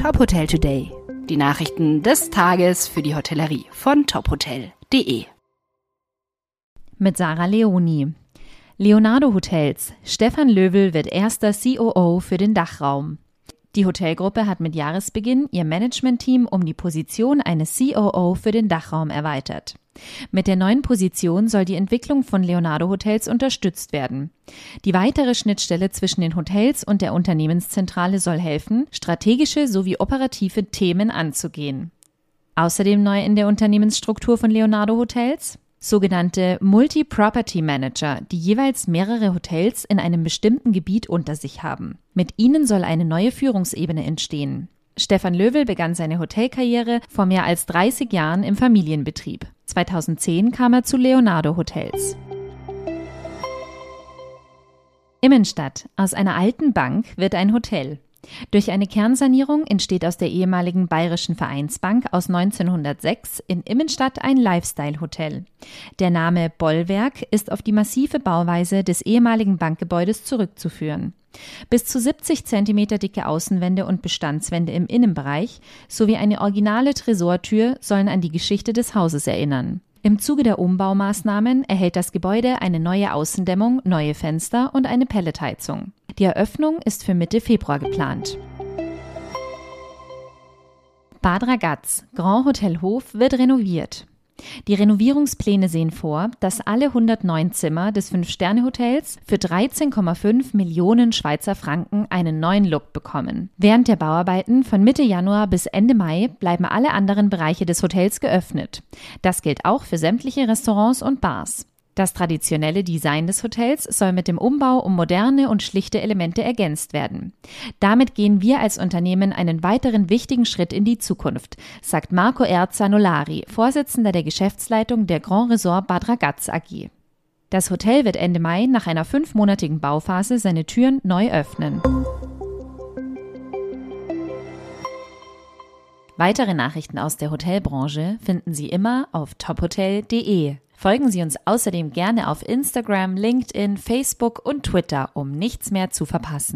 Top Hotel Today. Die Nachrichten des Tages für die Hotellerie von tophotel.de. Mit Sarah Leoni. Leonardo Hotels. Stefan Löwel wird erster COO für den Dachraum. Die Hotelgruppe hat mit Jahresbeginn ihr Managementteam um die Position eines COO für den Dachraum erweitert. Mit der neuen Position soll die Entwicklung von Leonardo Hotels unterstützt werden. Die weitere Schnittstelle zwischen den Hotels und der Unternehmenszentrale soll helfen, strategische sowie operative Themen anzugehen. Außerdem neu in der Unternehmensstruktur von Leonardo Hotels sogenannte Multi-Property Manager, die jeweils mehrere Hotels in einem bestimmten Gebiet unter sich haben. Mit ihnen soll eine neue Führungsebene entstehen. Stefan Löwel begann seine Hotelkarriere vor mehr als 30 Jahren im Familienbetrieb. 2010 kam er zu Leonardo Hotels. Immenstadt. Aus einer alten Bank wird ein Hotel. Durch eine Kernsanierung entsteht aus der ehemaligen Bayerischen Vereinsbank aus 1906 in Immenstadt ein Lifestyle-Hotel. Der Name Bollwerk ist auf die massive Bauweise des ehemaligen Bankgebäudes zurückzuführen. Bis zu 70 Zentimeter dicke Außenwände und Bestandswände im Innenbereich sowie eine originale Tresortür sollen an die Geschichte des Hauses erinnern. Im Zuge der Umbaumaßnahmen erhält das Gebäude eine neue Außendämmung, neue Fenster und eine Pelletheizung. Die Eröffnung ist für Mitte Februar geplant. Bad Ragaz, Grand Hotel Hof, wird renoviert. Die Renovierungspläne sehen vor, dass alle 109 Zimmer des Fünf-Sterne-Hotels für 13,5 Millionen Schweizer Franken einen neuen Look bekommen. Während der Bauarbeiten von Mitte Januar bis Ende Mai bleiben alle anderen Bereiche des Hotels geöffnet. Das gilt auch für sämtliche Restaurants und Bars. Das traditionelle Design des Hotels soll mit dem Umbau um moderne und schlichte Elemente ergänzt werden. Damit gehen wir als Unternehmen einen weiteren wichtigen Schritt in die Zukunft, sagt Marco Erzanolari, Vorsitzender der Geschäftsleitung der Grand Resort Bad Ragaz AG. Das Hotel wird Ende Mai nach einer fünfmonatigen Bauphase seine Türen neu öffnen. Weitere Nachrichten aus der Hotelbranche finden Sie immer auf tophotel.de. Folgen Sie uns außerdem gerne auf Instagram, LinkedIn, Facebook und Twitter, um nichts mehr zu verpassen.